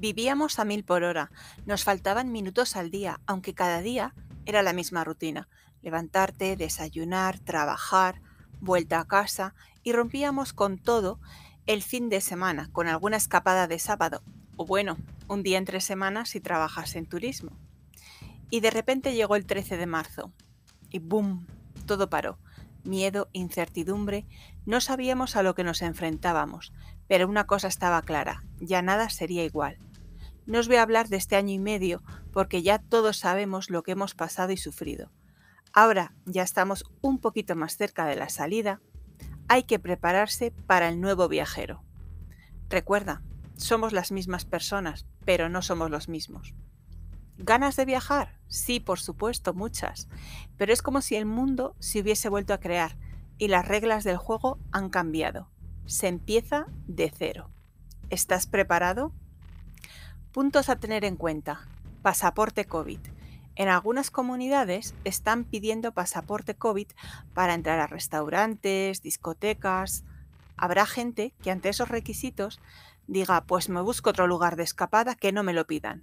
Vivíamos a mil por hora, nos faltaban minutos al día, aunque cada día era la misma rutina. Levantarte, desayunar, trabajar, vuelta a casa y rompíamos con todo el fin de semana, con alguna escapada de sábado, o bueno, un día entre semanas si trabajas en turismo. Y de repente llegó el 13 de marzo y ¡boom! Todo paró. Miedo, incertidumbre, no sabíamos a lo que nos enfrentábamos, pero una cosa estaba clara, ya nada sería igual. No os voy a hablar de este año y medio porque ya todos sabemos lo que hemos pasado y sufrido. Ahora ya estamos un poquito más cerca de la salida, hay que prepararse para el nuevo viajero. Recuerda, somos las mismas personas, pero no somos los mismos. ¿Ganas de viajar? Sí, por supuesto, muchas. Pero es como si el mundo se hubiese vuelto a crear y las reglas del juego han cambiado. Se empieza de cero. ¿Estás preparado? Puntos a tener en cuenta. Pasaporte COVID. En algunas comunidades están pidiendo pasaporte COVID para entrar a restaurantes, discotecas. Habrá gente que ante esos requisitos diga, pues me busco otro lugar de escapada que no me lo pidan.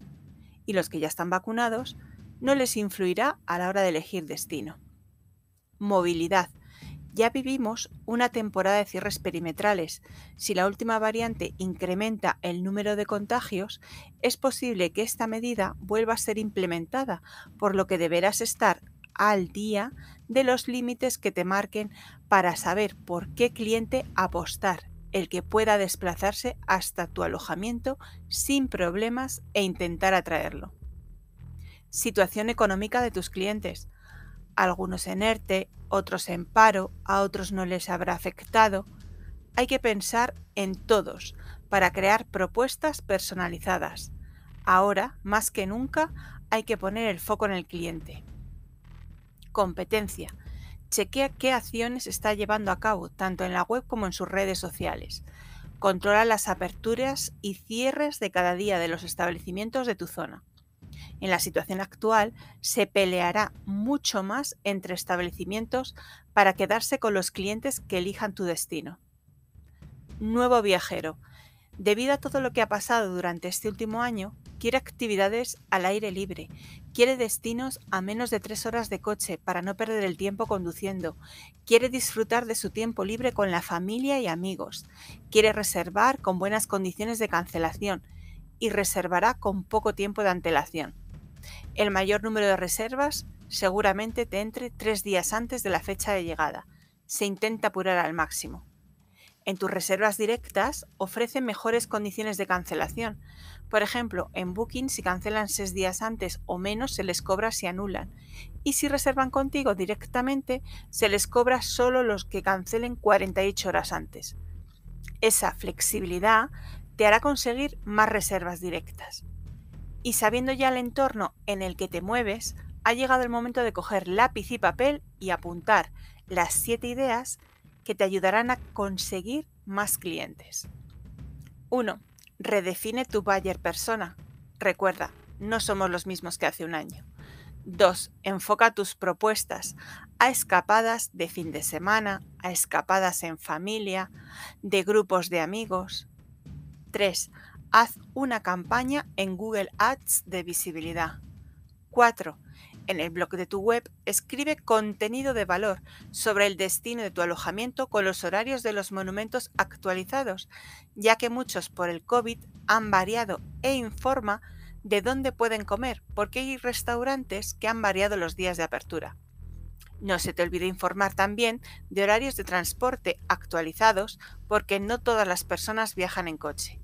Y los que ya están vacunados no les influirá a la hora de elegir destino. Movilidad. Ya vivimos una temporada de cierres perimetrales. Si la última variante incrementa el número de contagios, es posible que esta medida vuelva a ser implementada, por lo que deberás estar al día de los límites que te marquen para saber por qué cliente apostar, el que pueda desplazarse hasta tu alojamiento sin problemas e intentar atraerlo. Situación económica de tus clientes algunos en ERTE, otros en paro, a otros no les habrá afectado. Hay que pensar en todos para crear propuestas personalizadas. Ahora, más que nunca, hay que poner el foco en el cliente. Competencia. Chequea qué acciones está llevando a cabo, tanto en la web como en sus redes sociales. Controla las aperturas y cierres de cada día de los establecimientos de tu zona. En la situación actual se peleará mucho más entre establecimientos para quedarse con los clientes que elijan tu destino. Nuevo viajero. Debido a todo lo que ha pasado durante este último año, quiere actividades al aire libre, quiere destinos a menos de tres horas de coche para no perder el tiempo conduciendo, quiere disfrutar de su tiempo libre con la familia y amigos, quiere reservar con buenas condiciones de cancelación y reservará con poco tiempo de antelación. El mayor número de reservas seguramente te entre tres días antes de la fecha de llegada. Se intenta apurar al máximo. En tus reservas directas ofrecen mejores condiciones de cancelación. Por ejemplo, en Booking si cancelan seis días antes o menos se les cobra si anulan. Y si reservan contigo directamente se les cobra solo los que cancelen 48 horas antes. Esa flexibilidad te hará conseguir más reservas directas. Y sabiendo ya el entorno en el que te mueves, ha llegado el momento de coger lápiz y papel y apuntar las siete ideas que te ayudarán a conseguir más clientes. 1. Redefine tu buyer persona. Recuerda, no somos los mismos que hace un año. 2. Enfoca tus propuestas a escapadas de fin de semana, a escapadas en familia, de grupos de amigos. 3. Haz una campaña en Google Ads de visibilidad. 4. En el blog de tu web escribe contenido de valor sobre el destino de tu alojamiento con los horarios de los monumentos actualizados, ya que muchos por el COVID han variado e informa de dónde pueden comer, porque hay restaurantes que han variado los días de apertura. No se te olvide informar también de horarios de transporte actualizados porque no todas las personas viajan en coche.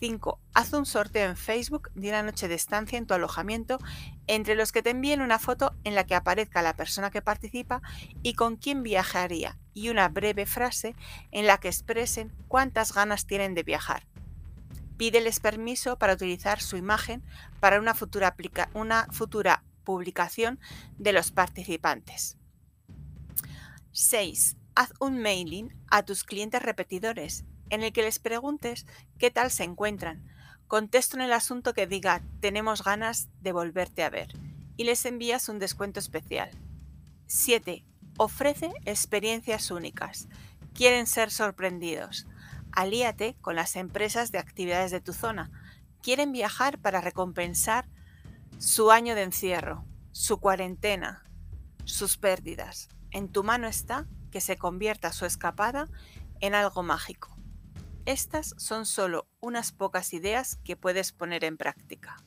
5. Haz un sorteo en Facebook de una noche de estancia en tu alojamiento entre los que te envíen una foto en la que aparezca la persona que participa y con quién viajaría y una breve frase en la que expresen cuántas ganas tienen de viajar. Pídeles permiso para utilizar su imagen para una futura, una futura publicación de los participantes. 6. Haz un mailing a tus clientes repetidores en el que les preguntes qué tal se encuentran. Contesto en el asunto que diga tenemos ganas de volverte a ver y les envías un descuento especial. 7. Ofrece experiencias únicas. Quieren ser sorprendidos. Alíate con las empresas de actividades de tu zona. Quieren viajar para recompensar su año de encierro, su cuarentena, sus pérdidas. En tu mano está que se convierta su escapada en algo mágico. Estas son solo unas pocas ideas que puedes poner en práctica.